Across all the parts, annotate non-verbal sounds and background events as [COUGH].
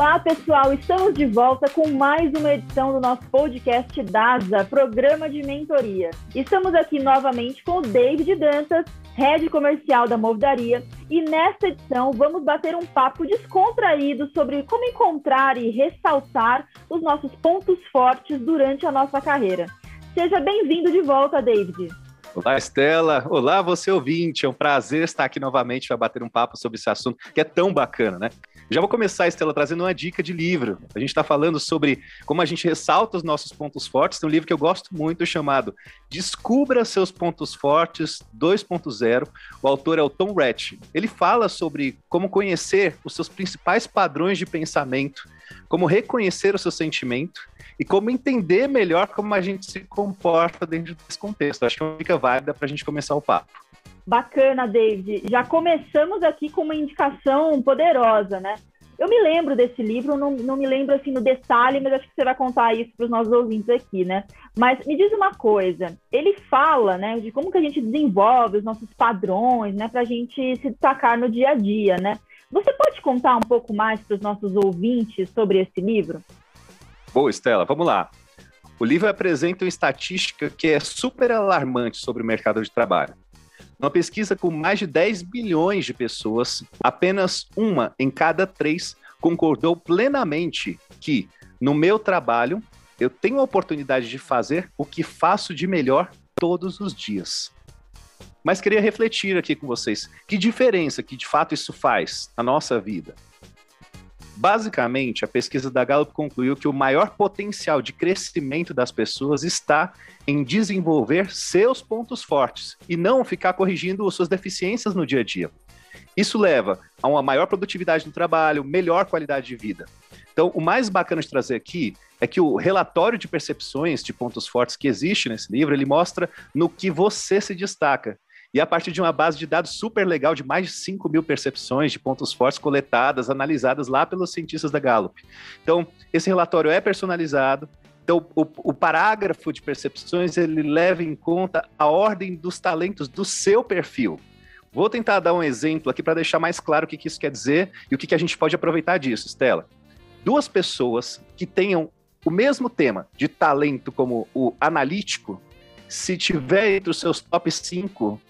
Olá, pessoal! Estamos de volta com mais uma edição do nosso podcast DASA, programa de mentoria. Estamos aqui novamente com o David Dantas, head comercial da Movidaria, e nesta edição vamos bater um papo descontraído sobre como encontrar e ressaltar os nossos pontos fortes durante a nossa carreira. Seja bem-vindo de volta, David. Olá, Estela. Olá, você ouvinte. É um prazer estar aqui novamente para bater um papo sobre esse assunto que é tão bacana, né? Já vou começar, Estela, trazendo uma dica de livro. A gente está falando sobre como a gente ressalta os nossos pontos fortes. Tem um livro que eu gosto muito chamado Descubra Seus Pontos Fortes 2.0. O autor é o Tom Ratch. Ele fala sobre como conhecer os seus principais padrões de pensamento, como reconhecer o seu sentimento e como entender melhor como a gente se comporta dentro desse contexto. Acho que é uma dica válida para a gente começar o papo. Bacana, David. Já começamos aqui com uma indicação poderosa, né? Eu me lembro desse livro, não, não me lembro assim no detalhe, mas acho que você vai contar isso para os nossos ouvintes aqui, né? Mas me diz uma coisa, ele fala, né, de como que a gente desenvolve os nossos padrões, né, para a gente se destacar no dia a dia, né? Você pode contar um pouco mais para os nossos ouvintes sobre esse livro? Boa, Estela, vamos lá. O livro apresenta uma estatística que é super alarmante sobre o mercado de trabalho. Numa pesquisa com mais de 10 bilhões de pessoas, apenas uma em cada três concordou plenamente que, no meu trabalho, eu tenho a oportunidade de fazer o que faço de melhor todos os dias. Mas queria refletir aqui com vocês que diferença que de fato isso faz na nossa vida. Basicamente, a pesquisa da Gallup concluiu que o maior potencial de crescimento das pessoas está em desenvolver seus pontos fortes e não ficar corrigindo suas deficiências no dia a dia. Isso leva a uma maior produtividade no trabalho, melhor qualidade de vida. Então, o mais bacana de trazer aqui é que o relatório de percepções de pontos fortes que existe nesse livro, ele mostra no que você se destaca e a partir de uma base de dados super legal de mais de 5 mil percepções de pontos fortes coletadas, analisadas lá pelos cientistas da Gallup. Então, esse relatório é personalizado, então, o, o, parágrafo de percepções ele leva em conta a ordem dos talentos do seu perfil. Vou tentar dar um exemplo aqui para deixar mais claro o que, que, isso quer dizer e o que, que a gente pode aproveitar disso, Stella. Duas pessoas que tenham o mesmo tema de talento como o analítico, se tiver entre os seus top 5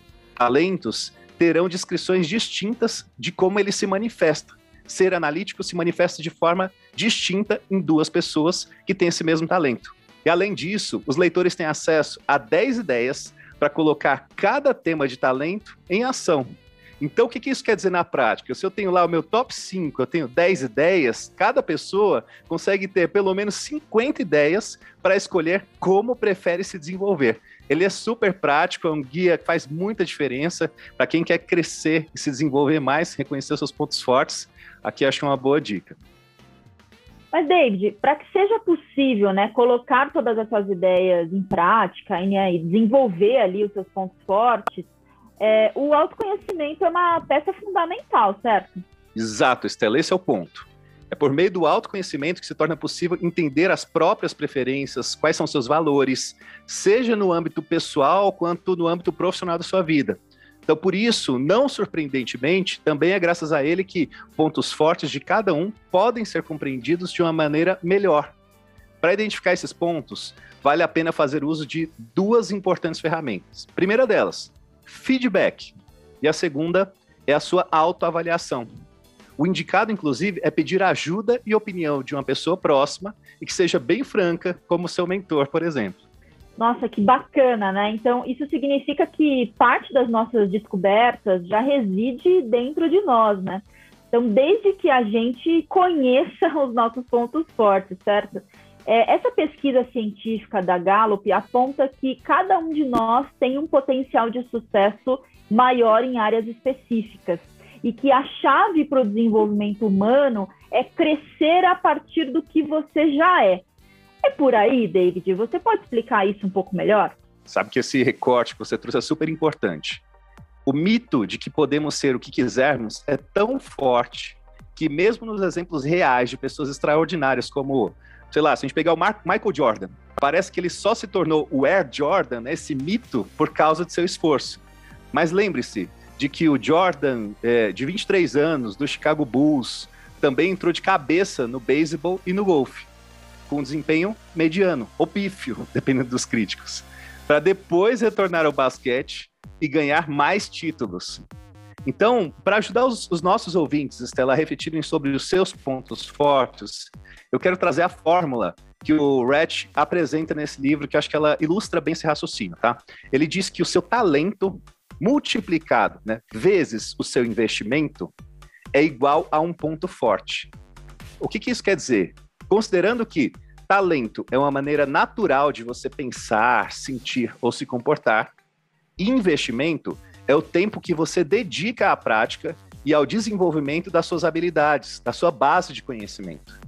talentos terão descrições distintas de como ele se manifesta. Ser analítico se manifesta de forma distinta em duas pessoas que têm esse mesmo talento. E além disso, os leitores têm acesso a 10 ideias para colocar cada tema de talento em ação. Então, o que, que isso quer dizer na prática? Se eu tenho lá o meu top 5, eu tenho 10 ideias, cada pessoa consegue ter pelo menos 50 ideias para escolher como prefere se desenvolver. Ele é super prático, é um guia que faz muita diferença para quem quer crescer e se desenvolver mais, reconhecer seus pontos fortes. Aqui acho que é uma boa dica. Mas, David, para que seja possível né, colocar todas essas ideias em prática e desenvolver ali os seus pontos fortes, é, o autoconhecimento é uma peça fundamental, certo? Exato, Estela, esse é o ponto. É por meio do autoconhecimento que se torna possível entender as próprias preferências, quais são seus valores, seja no âmbito pessoal quanto no âmbito profissional da sua vida. Então, por isso, não surpreendentemente, também é graças a ele que pontos fortes de cada um podem ser compreendidos de uma maneira melhor. Para identificar esses pontos, vale a pena fazer uso de duas importantes ferramentas. primeira delas, feedback. E a segunda é a sua autoavaliação. O indicado, inclusive, é pedir ajuda e opinião de uma pessoa próxima e que seja bem franca, como seu mentor, por exemplo. Nossa, que bacana, né? Então, isso significa que parte das nossas descobertas já reside dentro de nós, né? Então, desde que a gente conheça [LAUGHS] os nossos pontos fortes, certo? É, essa pesquisa científica da Gallup aponta que cada um de nós tem um potencial de sucesso maior em áreas específicas e que a chave para o desenvolvimento humano é crescer a partir do que você já é. É por aí, David? Você pode explicar isso um pouco melhor? Sabe que esse recorte que você trouxe é super importante. O mito de que podemos ser o que quisermos é tão forte que mesmo nos exemplos reais de pessoas extraordinárias como, sei lá, se a gente pegar o Michael Jordan, parece que ele só se tornou o Air Jordan, esse mito, por causa de seu esforço. Mas lembre-se, de que o Jordan, é, de 23 anos, do Chicago Bulls, também entrou de cabeça no beisebol e no golfe, com desempenho mediano, ou pífio, [LAUGHS] dependendo dos críticos, para depois retornar ao basquete e ganhar mais títulos. Então, para ajudar os, os, nossos ouvintes, Estela, a refletirem sobre os seus pontos fortes, eu quero trazer a fórmula que o Ratch apresenta nesse livro, que acho que ela ilustra bem esse raciocínio, tá? Ele diz que o seu talento multiplicado, né, vezes o seu investimento, é igual a um ponto forte. O que, que isso quer dizer? Considerando que talento é uma maneira natural de você pensar, sentir ou se comportar, investimento é o tempo que você dedica à prática e ao desenvolvimento das suas habilidades, da sua base de conhecimento.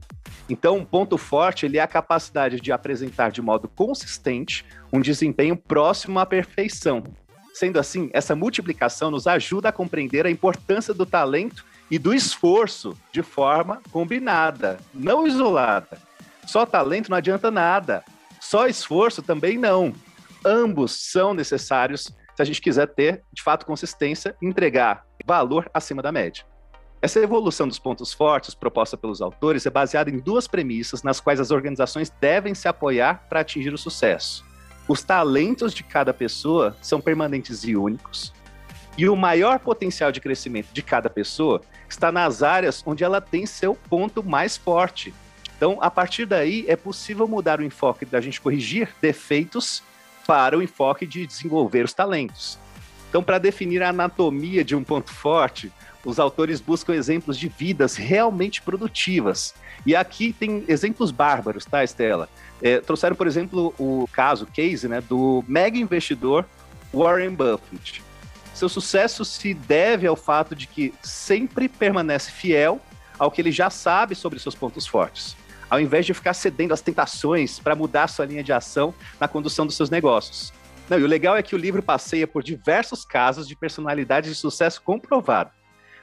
Então, um ponto forte ele é a capacidade de apresentar de modo consistente um desempenho próximo à perfeição. Sendo assim, essa multiplicação nos ajuda a compreender a importância do talento e do esforço de forma combinada, não isolada. Só talento não adianta nada, só esforço também não. Ambos são necessários se a gente quiser ter, de fato, consistência e entregar valor acima da média. Essa evolução dos pontos fortes proposta pelos autores é baseada em duas premissas nas quais as organizações devem se apoiar para atingir o sucesso. Os talentos de cada pessoa são permanentes e únicos, e o maior potencial de crescimento de cada pessoa está nas áreas onde ela tem seu ponto mais forte. Então, a partir daí, é possível mudar o enfoque da gente corrigir defeitos para o enfoque de desenvolver os talentos. Então, para definir a anatomia de um ponto forte, os autores buscam exemplos de vidas realmente produtivas. E aqui tem exemplos bárbaros, tá, Estela? É, trouxeram, por exemplo, o caso, case, né, do mega investidor Warren Buffett. Seu sucesso se deve ao fato de que sempre permanece fiel ao que ele já sabe sobre seus pontos fortes ao invés de ficar cedendo às tentações para mudar sua linha de ação na condução dos seus negócios. Não, e o legal é que o livro passeia por diversos casos de personalidades de sucesso comprovado.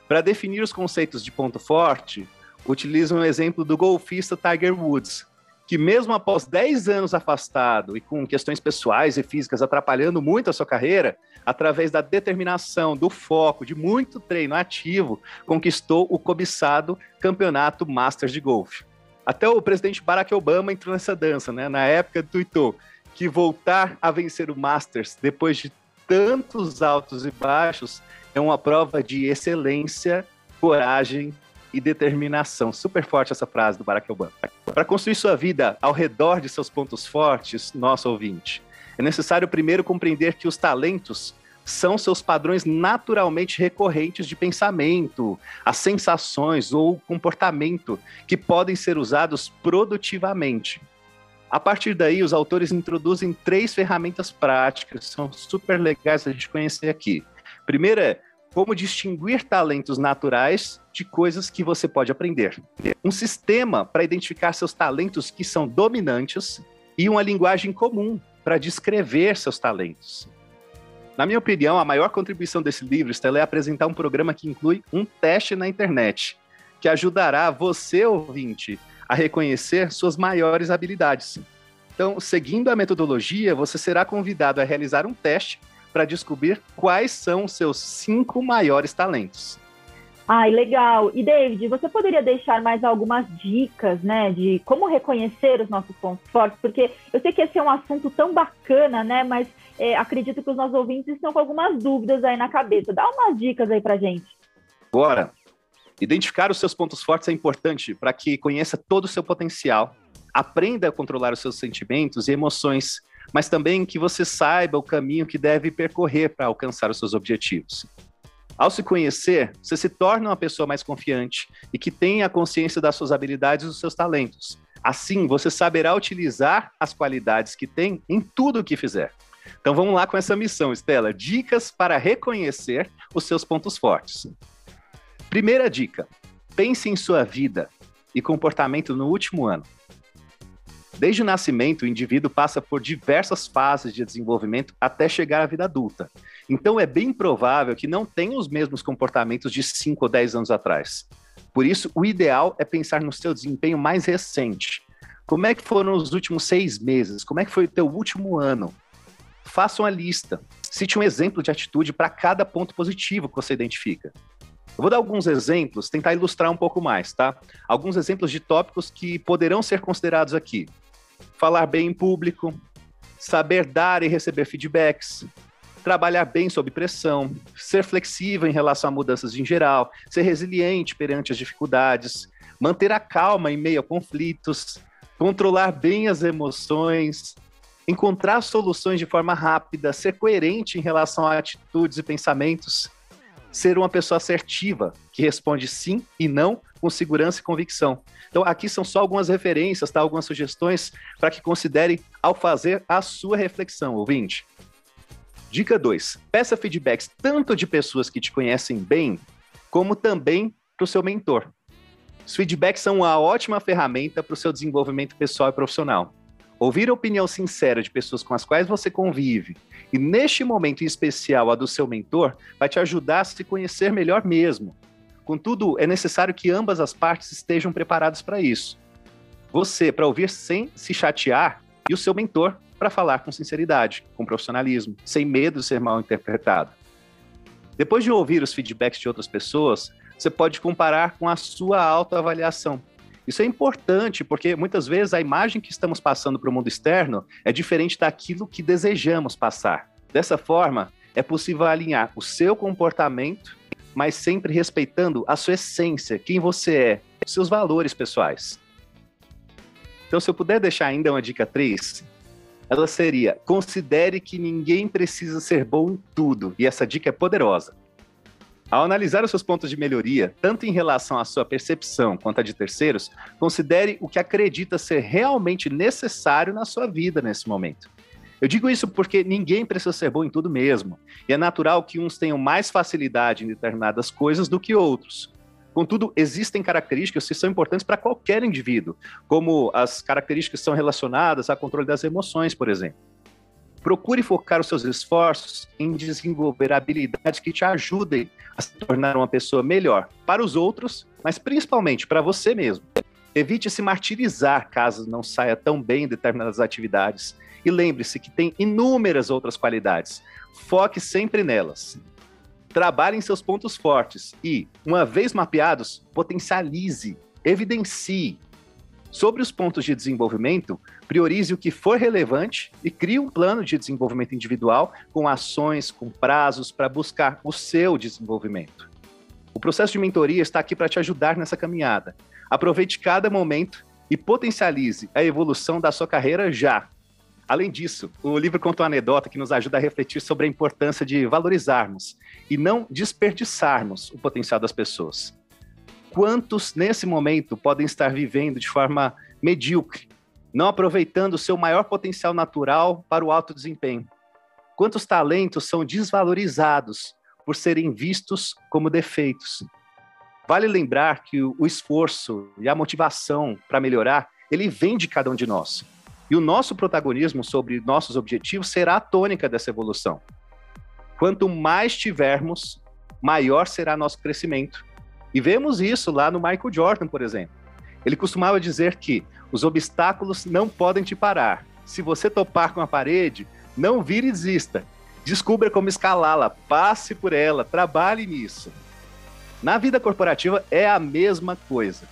Para definir os conceitos de ponto forte, utiliza um exemplo do golfista Tiger Woods, que mesmo após 10 anos afastado e com questões pessoais e físicas atrapalhando muito a sua carreira, através da determinação, do foco, de muito treino ativo, conquistou o cobiçado Campeonato Masters de Golfe. Até o presidente Barack Obama entrou nessa dança, né? Na época, tweetou que voltar a vencer o Masters depois de tantos altos e baixos é uma prova de excelência, coragem e determinação. Super forte essa frase do Barack Obama. Para construir sua vida ao redor de seus pontos fortes, nosso ouvinte, é necessário primeiro compreender que os talentos são seus padrões naturalmente recorrentes de pensamento, as sensações ou comportamento que podem ser usados produtivamente. A partir daí, os autores introduzem três ferramentas práticas, são super legais a gente conhecer aqui. Primeira é como distinguir talentos naturais de coisas que você pode aprender. Um sistema para identificar seus talentos que são dominantes e uma linguagem comum para descrever seus talentos. Na minha opinião, a maior contribuição desse livro, Stella, é apresentar um programa que inclui um teste na internet, que ajudará você, ouvinte, a reconhecer suas maiores habilidades. Então, seguindo a metodologia, você será convidado a realizar um teste para descobrir quais são os seus cinco maiores talentos. Ai, legal. E David, você poderia deixar mais algumas dicas, né, de como reconhecer os nossos pontos fortes? Porque eu sei que esse é um assunto tão bacana, né, mas é, acredito que os nossos ouvintes estão com algumas dúvidas aí na cabeça. Dá umas dicas aí pra gente. Agora, identificar os seus pontos fortes é importante para que conheça todo o seu potencial, aprenda a controlar os seus sentimentos e emoções, mas também que você saiba o caminho que deve percorrer para alcançar os seus objetivos. Ao se conhecer, você se torna uma pessoa mais confiante e que tenha a consciência das suas habilidades e dos seus talentos. Assim, você saberá utilizar as qualidades que tem em tudo o que fizer. Então vamos lá com essa missão, Estela. Dicas para reconhecer os seus pontos fortes. Primeira dica: pense em sua vida e comportamento no último ano. Desde o nascimento, o indivíduo passa por diversas fases de desenvolvimento até chegar à vida adulta. Então é bem provável que não tenha os mesmos comportamentos de 5 ou 10 anos atrás. Por isso, o ideal é pensar no seu desempenho mais recente. Como é que foram os últimos seis meses? Como é que foi o teu último ano? Faça uma lista. Cite um exemplo de atitude para cada ponto positivo que você identifica. Eu vou dar alguns exemplos, tentar ilustrar um pouco mais, tá? Alguns exemplos de tópicos que poderão ser considerados aqui. Falar bem em público, saber dar e receber feedbacks, trabalhar bem sob pressão, ser flexível em relação a mudanças em geral, ser resiliente perante as dificuldades, manter a calma em meio a conflitos, controlar bem as emoções, encontrar soluções de forma rápida, ser coerente em relação a atitudes e pensamentos, ser uma pessoa assertiva, que responde sim e não com segurança e convicção. Então, aqui são só algumas referências, tá? algumas sugestões para que considere ao fazer a sua reflexão, ouvinte. Dica 2. Peça feedbacks tanto de pessoas que te conhecem bem, como também para o seu mentor. Os feedbacks são uma ótima ferramenta para o seu desenvolvimento pessoal e profissional. Ouvir a opinião sincera de pessoas com as quais você convive, e neste momento em especial a do seu mentor, vai te ajudar a se conhecer melhor mesmo. Contudo, é necessário que ambas as partes estejam preparadas para isso. Você, para ouvir sem se chatear, e o seu mentor, para falar com sinceridade, com profissionalismo, sem medo de ser mal interpretado. Depois de ouvir os feedbacks de outras pessoas, você pode comparar com a sua autoavaliação isso é importante porque muitas vezes a imagem que estamos passando para o mundo externo é diferente daquilo que desejamos passar. Dessa forma, é possível alinhar o seu comportamento, mas sempre respeitando a sua essência, quem você é, seus valores pessoais. Então, se eu puder deixar ainda uma dica 3, ela seria: considere que ninguém precisa ser bom em tudo, e essa dica é poderosa. Ao analisar os seus pontos de melhoria, tanto em relação à sua percepção quanto à de terceiros, considere o que acredita ser realmente necessário na sua vida nesse momento. Eu digo isso porque ninguém precisa ser bom em tudo mesmo, e é natural que uns tenham mais facilidade em determinadas coisas do que outros. Contudo, existem características que são importantes para qualquer indivíduo, como as características que são relacionadas ao controle das emoções, por exemplo. Procure focar os seus esforços em desenvolver habilidades que te ajudem a se tornar uma pessoa melhor para os outros, mas principalmente para você mesmo. Evite se martirizar caso não saia tão bem em determinadas atividades. E lembre-se que tem inúmeras outras qualidades. Foque sempre nelas. Trabalhe em seus pontos fortes e, uma vez mapeados, potencialize, evidencie, Sobre os pontos de desenvolvimento, priorize o que for relevante e crie um plano de desenvolvimento individual com ações, com prazos para buscar o seu desenvolvimento. O processo de mentoria está aqui para te ajudar nessa caminhada. Aproveite cada momento e potencialize a evolução da sua carreira já. Além disso, o livro conta uma anedota que nos ajuda a refletir sobre a importância de valorizarmos e não desperdiçarmos o potencial das pessoas. Quantos nesse momento podem estar vivendo de forma medíocre, não aproveitando o seu maior potencial natural para o alto desempenho? Quantos talentos são desvalorizados por serem vistos como defeitos? Vale lembrar que o esforço e a motivação para melhorar, ele vem de cada um de nós. E o nosso protagonismo sobre nossos objetivos será a tônica dessa evolução. Quanto mais tivermos, maior será nosso crescimento e vemos isso lá no Michael Jordan, por exemplo. Ele costumava dizer que os obstáculos não podem te parar. Se você topar com a parede, não vire e desista. Descubra como escalá-la, passe por ela, trabalhe nisso. Na vida corporativa é a mesma coisa.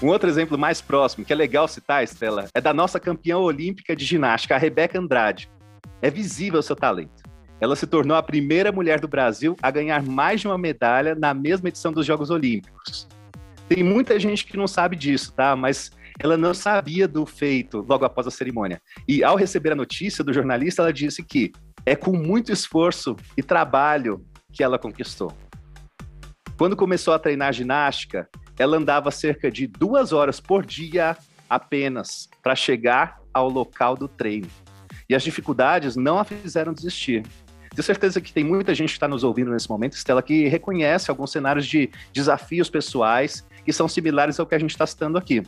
Um outro exemplo mais próximo, que é legal citar, Estela, é da nossa campeã olímpica de ginástica, a Rebeca Andrade. É visível o seu talento. Ela se tornou a primeira mulher do Brasil a ganhar mais de uma medalha na mesma edição dos Jogos Olímpicos. Tem muita gente que não sabe disso, tá? Mas ela não sabia do feito logo após a cerimônia. E ao receber a notícia do jornalista, ela disse que é com muito esforço e trabalho que ela conquistou. Quando começou a treinar ginástica, ela andava cerca de duas horas por dia apenas para chegar ao local do treino. E as dificuldades não a fizeram desistir. Tenho certeza que tem muita gente que está nos ouvindo nesse momento, Estela, que reconhece alguns cenários de desafios pessoais que são similares ao que a gente está citando aqui.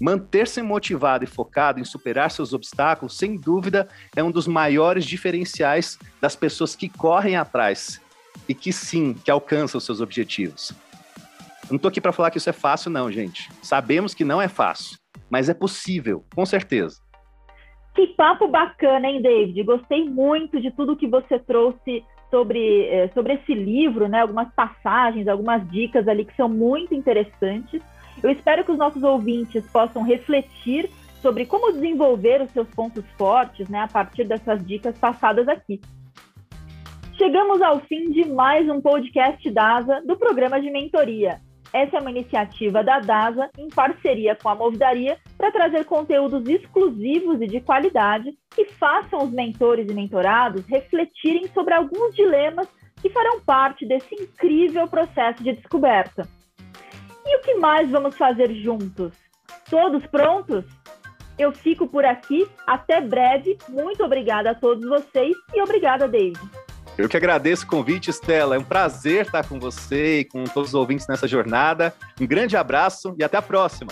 Manter-se motivado e focado em superar seus obstáculos, sem dúvida, é um dos maiores diferenciais das pessoas que correm atrás e que sim, que alcançam seus objetivos. Não estou aqui para falar que isso é fácil, não, gente. Sabemos que não é fácil, mas é possível, com certeza. Que papo bacana, hein, David? Gostei muito de tudo que você trouxe sobre, é, sobre esse livro, né? Algumas passagens, algumas dicas ali que são muito interessantes. Eu espero que os nossos ouvintes possam refletir sobre como desenvolver os seus pontos fortes, né? A partir dessas dicas passadas aqui. Chegamos ao fim de mais um podcast DASA do programa de mentoria. Essa é uma iniciativa da DASA em parceria com a Movidaria para trazer conteúdos exclusivos e de qualidade que façam os mentores e mentorados refletirem sobre alguns dilemas que farão parte desse incrível processo de descoberta. E o que mais vamos fazer juntos? Todos prontos? Eu fico por aqui. Até breve. Muito obrigada a todos vocês e obrigada, David. Eu que agradeço o convite, Estela. É um prazer estar com você e com todos os ouvintes nessa jornada. Um grande abraço e até a próxima.